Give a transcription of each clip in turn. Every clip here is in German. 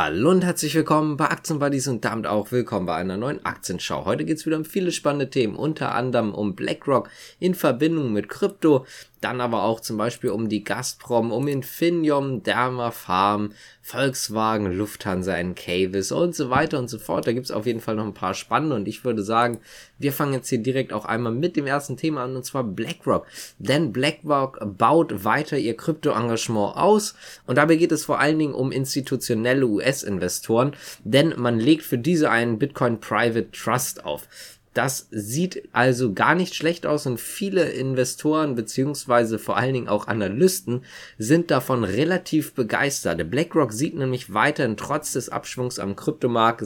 Hallo und herzlich willkommen bei Aktienbuddies und damit auch willkommen bei einer neuen Aktienschau. Heute geht es wieder um viele spannende Themen, unter anderem um BlackRock in Verbindung mit Krypto, dann aber auch zum Beispiel um die Gazprom, um Infineon, Dermafarm, Volkswagen, Lufthansa, Encavis und so weiter und so fort. Da gibt's auf jeden Fall noch ein paar spannende und ich würde sagen, wir fangen jetzt hier direkt auch einmal mit dem ersten Thema an und zwar BlackRock. Denn BlackRock baut weiter ihr Krypto-Engagement aus und dabei geht es vor allen Dingen um institutionelle US-Investoren, denn man legt für diese einen Bitcoin Private Trust auf. Das sieht also gar nicht schlecht aus und viele Investoren beziehungsweise vor allen Dingen auch Analysten sind davon relativ begeistert. BlackRock sieht nämlich weiterhin trotz des Abschwungs am Kryptomarkt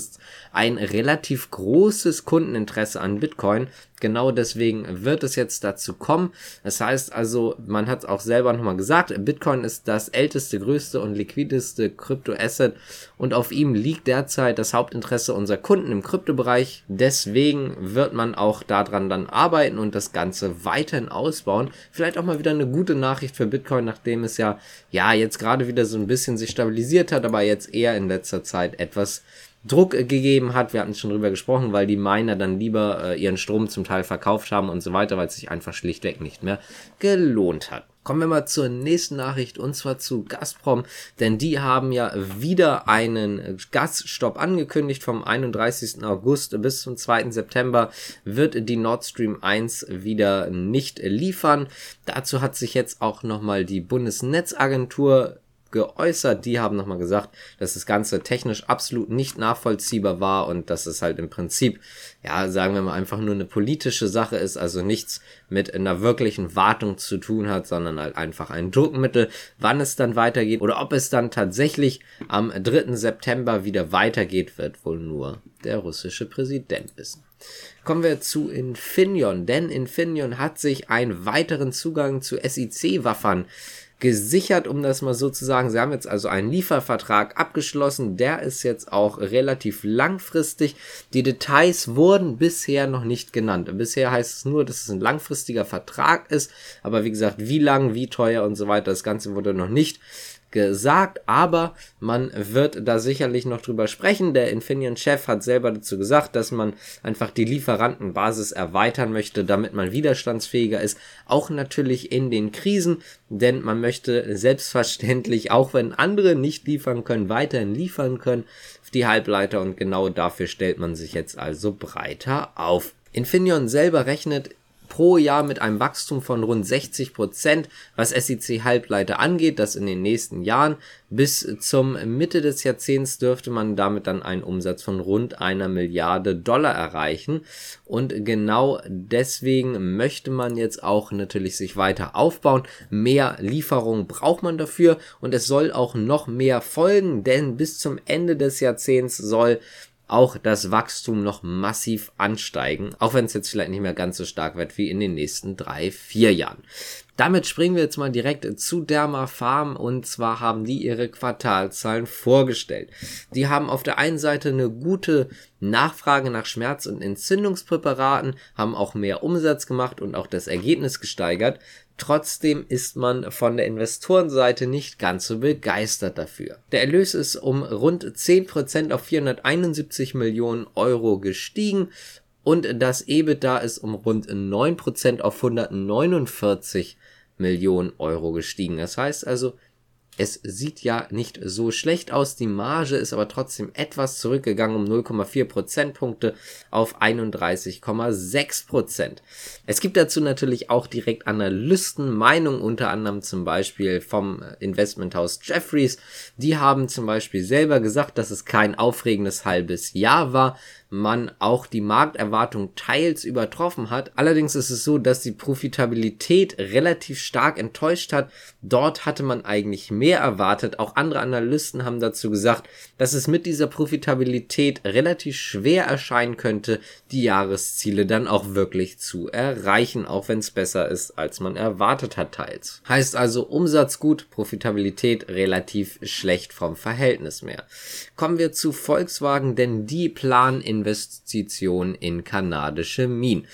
ein relativ großes Kundeninteresse an Bitcoin genau deswegen wird es jetzt dazu kommen. Das heißt also, man hat auch selber nochmal gesagt, Bitcoin ist das älteste, größte und liquideste Kryptoasset und auf ihm liegt derzeit das Hauptinteresse unserer Kunden im Kryptobereich. Deswegen wird man auch daran dann arbeiten und das Ganze weiterhin ausbauen. Vielleicht auch mal wieder eine gute Nachricht für Bitcoin, nachdem es ja, ja, jetzt gerade wieder so ein bisschen sich stabilisiert hat, aber jetzt eher in letzter Zeit etwas Druck gegeben hat. Wir hatten schon drüber gesprochen, weil die Miner dann lieber äh, ihren Strom zum Teil verkauft haben und so weiter, weil es sich einfach schlichtweg nicht mehr gelohnt hat. Kommen wir mal zur nächsten Nachricht und zwar zu Gazprom, denn die haben ja wieder einen Gasstopp angekündigt. Vom 31. August bis zum 2. September wird die Nord Stream 1 wieder nicht liefern. Dazu hat sich jetzt auch nochmal die Bundesnetzagentur geäußert. Die haben nochmal gesagt, dass das Ganze technisch absolut nicht nachvollziehbar war und dass es halt im Prinzip, ja, sagen wir mal, einfach nur eine politische Sache ist, also nichts mit einer wirklichen Wartung zu tun hat, sondern halt einfach ein Druckmittel, wann es dann weitergeht oder ob es dann tatsächlich am 3. September wieder weitergeht, wird wohl nur der russische Präsident wissen. Kommen wir zu Infineon, denn Infineon hat sich einen weiteren Zugang zu SIC-Waffern gesichert, um das mal so zu sagen. Sie haben jetzt also einen Liefervertrag abgeschlossen. Der ist jetzt auch relativ langfristig. Die Details wurden bisher noch nicht genannt. Bisher heißt es nur, dass es ein langfristiger Vertrag ist. Aber wie gesagt, wie lang, wie teuer und so weiter, das Ganze wurde noch nicht gesagt, aber man wird da sicherlich noch drüber sprechen. Der Infineon-Chef hat selber dazu gesagt, dass man einfach die Lieferantenbasis erweitern möchte, damit man widerstandsfähiger ist, auch natürlich in den Krisen, denn man möchte selbstverständlich, auch wenn andere nicht liefern können, weiterhin liefern können die Halbleiter und genau dafür stellt man sich jetzt also breiter auf. Infineon selber rechnet pro Jahr mit einem Wachstum von rund 60 Prozent, was SEC Halbleiter angeht, das in den nächsten Jahren. Bis zum Mitte des Jahrzehnts dürfte man damit dann einen Umsatz von rund einer Milliarde Dollar erreichen. Und genau deswegen möchte man jetzt auch natürlich sich weiter aufbauen. Mehr Lieferungen braucht man dafür und es soll auch noch mehr folgen, denn bis zum Ende des Jahrzehnts soll auch das Wachstum noch massiv ansteigen, auch wenn es jetzt vielleicht nicht mehr ganz so stark wird wie in den nächsten drei, vier Jahren. Damit springen wir jetzt mal direkt zu Derma Farm und zwar haben die ihre Quartalzahlen vorgestellt. Die haben auf der einen Seite eine gute Nachfrage nach Schmerz- und Entzündungspräparaten, haben auch mehr Umsatz gemacht und auch das Ergebnis gesteigert. Trotzdem ist man von der Investorenseite nicht ganz so begeistert dafür. Der Erlös ist um rund 10% auf 471 Millionen Euro gestiegen und das EBITDA ist um rund 9% auf 149 Millionen Euro gestiegen. Das heißt also, es sieht ja nicht so schlecht aus. Die Marge ist aber trotzdem etwas zurückgegangen um 0,4 Prozentpunkte auf 31,6 Prozent. Es gibt dazu natürlich auch direkt Analystenmeinungen, unter anderem zum Beispiel vom Investmenthaus Jeffries. Die haben zum Beispiel selber gesagt, dass es kein aufregendes halbes Jahr war man auch die Markterwartung teils übertroffen hat. Allerdings ist es so, dass die Profitabilität relativ stark enttäuscht hat. Dort hatte man eigentlich mehr erwartet. Auch andere Analysten haben dazu gesagt, dass es mit dieser Profitabilität relativ schwer erscheinen könnte, die Jahresziele dann auch wirklich zu erreichen, auch wenn es besser ist, als man erwartet hat teils. Heißt also Umsatz gut, Profitabilität relativ schlecht vom Verhältnis mehr. Kommen wir zu Volkswagen, denn die planen in Investitionen in kanadische Minen.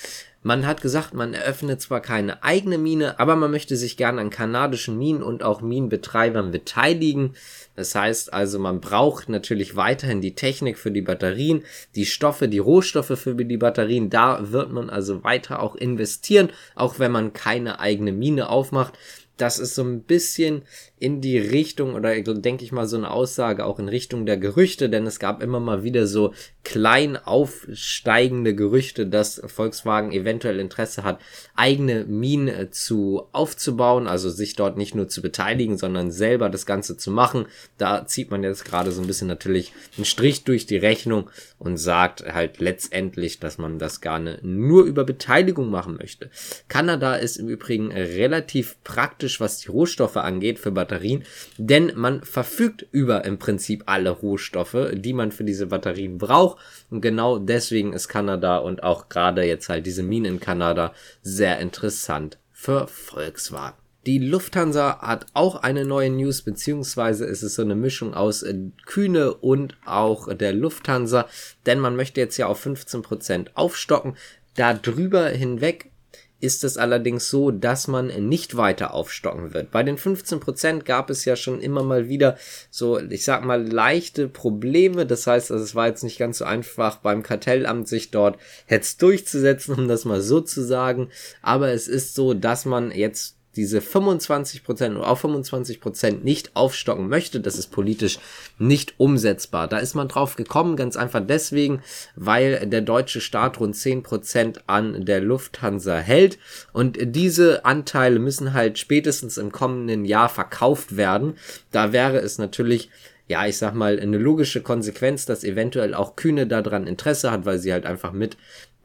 Man hat gesagt, man eröffnet zwar keine eigene Mine, aber man möchte sich gerne an kanadischen Minen und auch Minenbetreibern beteiligen. Das heißt also, man braucht natürlich weiterhin die Technik für die Batterien, die Stoffe, die Rohstoffe für die Batterien. Da wird man also weiter auch investieren, auch wenn man keine eigene Mine aufmacht das ist so ein bisschen in die Richtung oder denke ich mal so eine Aussage auch in Richtung der Gerüchte, denn es gab immer mal wieder so klein aufsteigende Gerüchte, dass Volkswagen eventuell Interesse hat, eigene Minen äh, zu aufzubauen, also sich dort nicht nur zu beteiligen, sondern selber das Ganze zu machen. Da zieht man jetzt gerade so ein bisschen natürlich einen Strich durch die Rechnung und sagt halt letztendlich, dass man das gerne nur über Beteiligung machen möchte. Kanada ist im Übrigen relativ praktisch, was die Rohstoffe angeht für Batterien, denn man verfügt über im Prinzip alle Rohstoffe, die man für diese Batterien braucht. Und genau deswegen ist Kanada und auch gerade jetzt halt diese Minen in Kanada sehr interessant für Volkswagen. Die Lufthansa hat auch eine neue News, beziehungsweise ist es so eine Mischung aus äh, Kühne und auch der Lufthansa, denn man möchte jetzt ja auf 15% aufstocken. Darüber hinweg ist es allerdings so, dass man nicht weiter aufstocken wird. Bei den 15% gab es ja schon immer mal wieder so, ich sag mal, leichte Probleme. Das heißt, also es war jetzt nicht ganz so einfach beim Kartellamt sich dort jetzt durchzusetzen, um das mal so zu sagen. Aber es ist so, dass man jetzt diese 25% oder auf 25% nicht aufstocken möchte, das ist politisch nicht umsetzbar. Da ist man drauf gekommen, ganz einfach deswegen, weil der deutsche Staat rund 10% an der Lufthansa hält und diese Anteile müssen halt spätestens im kommenden Jahr verkauft werden. Da wäre es natürlich ja, ich sag mal, eine logische Konsequenz, dass eventuell auch Kühne daran Interesse hat, weil sie halt einfach mit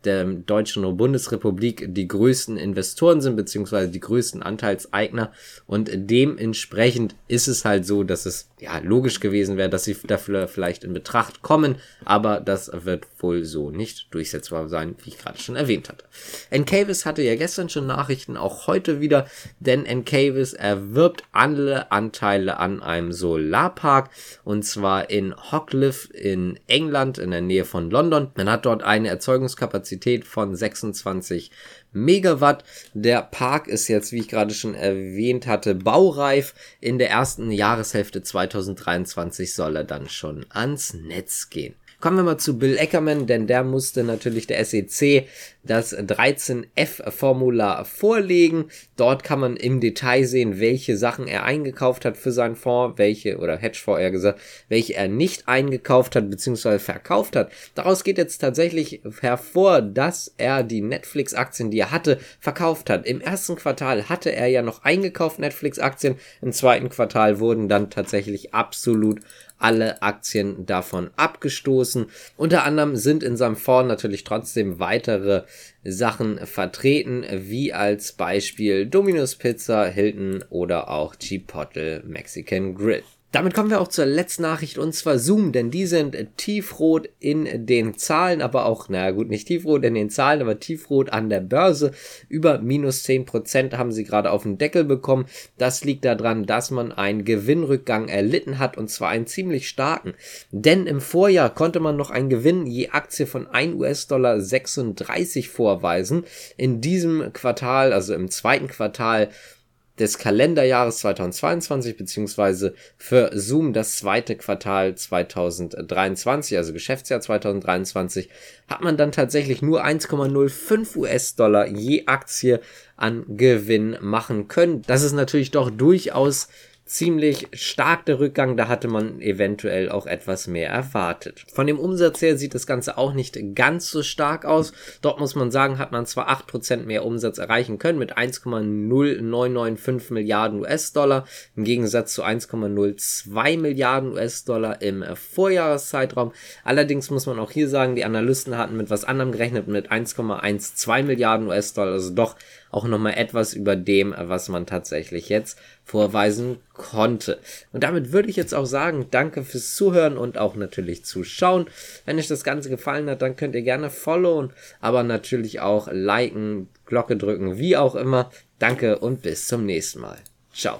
der deutschen Bundesrepublik die größten Investoren sind, beziehungsweise die größten Anteilseigner. Und dementsprechend ist es halt so, dass es ja logisch gewesen wäre, dass sie dafür vielleicht in Betracht kommen, aber das wird wohl so nicht durchsetzbar sein, wie ich gerade schon erwähnt hatte. Encavis hatte ja gestern schon Nachrichten, auch heute wieder, denn Encavis erwirbt alle Anteile an einem Solarpark und zwar in Hockliff in England in der Nähe von London. Man hat dort eine Erzeugungskapazität von 26 Megawatt. Der Park ist jetzt, wie ich gerade schon erwähnt hatte, baureif. In der ersten Jahreshälfte 2023 soll er dann schon ans Netz gehen. Kommen wir mal zu Bill Eckerman, denn der musste natürlich der SEC das 13F-Formular vorlegen. Dort kann man im Detail sehen, welche Sachen er eingekauft hat für seinen Fonds, welche, oder Hedgefonds eher gesagt, welche er nicht eingekauft hat bzw. verkauft hat. Daraus geht jetzt tatsächlich hervor, dass er die Netflix-Aktien, die er hatte, verkauft hat. Im ersten Quartal hatte er ja noch eingekauft Netflix-Aktien, im zweiten Quartal wurden dann tatsächlich absolut alle Aktien davon abgestoßen. Unter anderem sind in seinem Fonds natürlich trotzdem weitere Sachen vertreten, wie als Beispiel Domino's Pizza, Hilton oder auch Chipotle Mexican Grill. Damit kommen wir auch zur letzten Nachricht und zwar Zoom, denn die sind tiefrot in den Zahlen, aber auch, naja gut, nicht tiefrot in den Zahlen, aber tiefrot an der Börse. Über minus zehn Prozent haben sie gerade auf den Deckel bekommen. Das liegt daran, dass man einen Gewinnrückgang erlitten hat und zwar einen ziemlich starken. Denn im Vorjahr konnte man noch einen Gewinn je Aktie von 1 US-Dollar 36 vorweisen. In diesem Quartal, also im zweiten Quartal, des Kalenderjahres 2022 beziehungsweise für Zoom das zweite Quartal 2023, also Geschäftsjahr 2023, hat man dann tatsächlich nur 1,05 US-Dollar je Aktie an Gewinn machen können. Das ist natürlich doch durchaus ziemlich stark der Rückgang, da hatte man eventuell auch etwas mehr erwartet. Von dem Umsatz her sieht das Ganze auch nicht ganz so stark aus. Dort muss man sagen, hat man zwar 8% mehr Umsatz erreichen können mit 1,0995 Milliarden US-Dollar im Gegensatz zu 1,02 Milliarden US-Dollar im Vorjahreszeitraum. Allerdings muss man auch hier sagen, die Analysten hatten mit was anderem gerechnet mit 1,12 Milliarden US-Dollar, also doch auch nochmal etwas über dem, was man tatsächlich jetzt vorweisen konnte. Und damit würde ich jetzt auch sagen, danke fürs Zuhören und auch natürlich Zuschauen. Wenn euch das Ganze gefallen hat, dann könnt ihr gerne followen, aber natürlich auch liken, Glocke drücken, wie auch immer. Danke und bis zum nächsten Mal. Ciao.